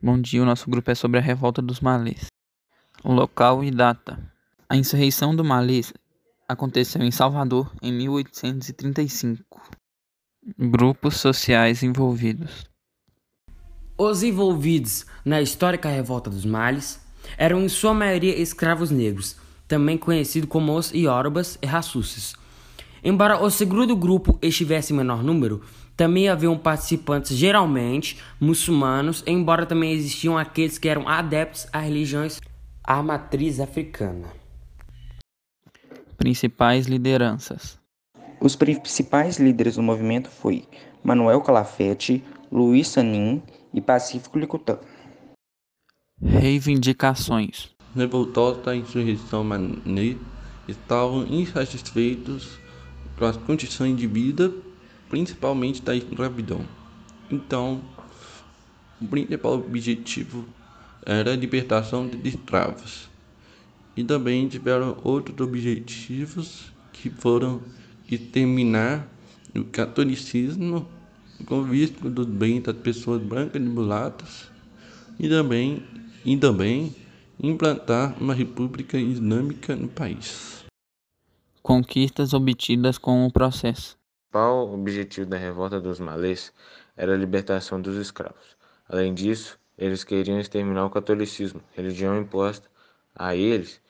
Bom dia, o nosso grupo é sobre a revolta dos malês. Local e data. A insurreição do malês aconteceu em Salvador em 1835. Grupos sociais envolvidos. Os envolvidos na histórica revolta dos males eram em sua maioria escravos negros, também conhecidos como os iorubas e raçúcios. Embora o segundo grupo estivesse em menor número, também haviam participantes geralmente muçulmanos, embora também existiam aqueles que eram adeptos a religiões à matriz africana. Principais lideranças. Os principais líderes do movimento foi Manuel Calafete, Luiz Sanin e Pacífico Licutã. Reivindicações. Revoltosos da insurreição mané estavam insatisfeitos com as condições de vida, principalmente da escravidão. Então, o principal objetivo era a libertação de escravos. E também tiveram outros objetivos que foram exterminar o catolicismo, o convívio dos bens das pessoas brancas e mulatas e também, e também implantar uma república islâmica no país. Conquistas obtidas com o processo. Principal objetivo da revolta dos malês era a libertação dos escravos. Além disso, eles queriam exterminar o catolicismo, religião imposta a eles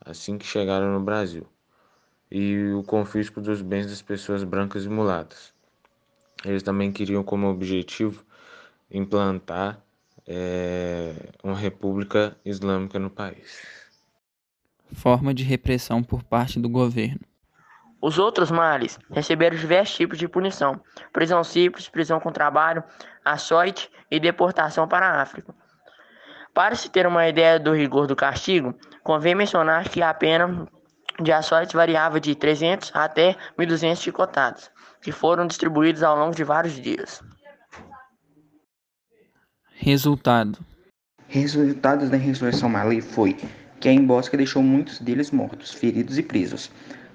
assim que chegaram no Brasil, e o confisco dos bens das pessoas brancas e mulatas. Eles também queriam como objetivo implantar é, uma república islâmica no país. Forma de repressão por parte do governo. Os outros males receberam diversos tipos de punição: prisão simples, prisão com trabalho, açoite e deportação para a África. Para se ter uma ideia do rigor do castigo, convém mencionar que a pena de açoite variava de 300 até 1.200 chicotadas, que foram distribuídos ao longo de vários dias. Resultado. Resultados da ressurreição malê foi que a embosca deixou muitos deles mortos, feridos e presos.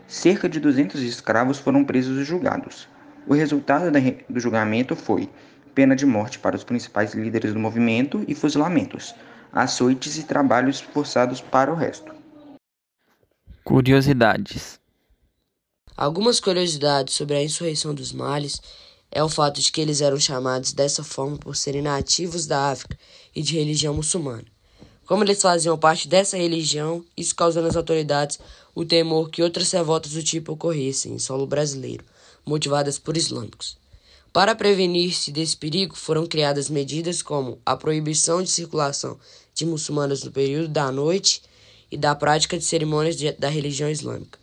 Cerca de 200 escravos foram presos e julgados. O resultado do julgamento foi pena de morte para os principais líderes do movimento e fuzilamentos, açoites e trabalhos forçados para o resto. Curiosidades. Algumas curiosidades sobre a insurreição dos males é o fato de que eles eram chamados dessa forma por serem nativos da África e de religião muçulmana. Como eles faziam parte dessa religião, isso causou nas autoridades o temor que outras revoltas do tipo ocorressem em solo brasileiro, motivadas por islâmicos. Para prevenir-se desse perigo, foram criadas medidas como a proibição de circulação de muçulmanos no período da noite e da prática de cerimônias da religião islâmica.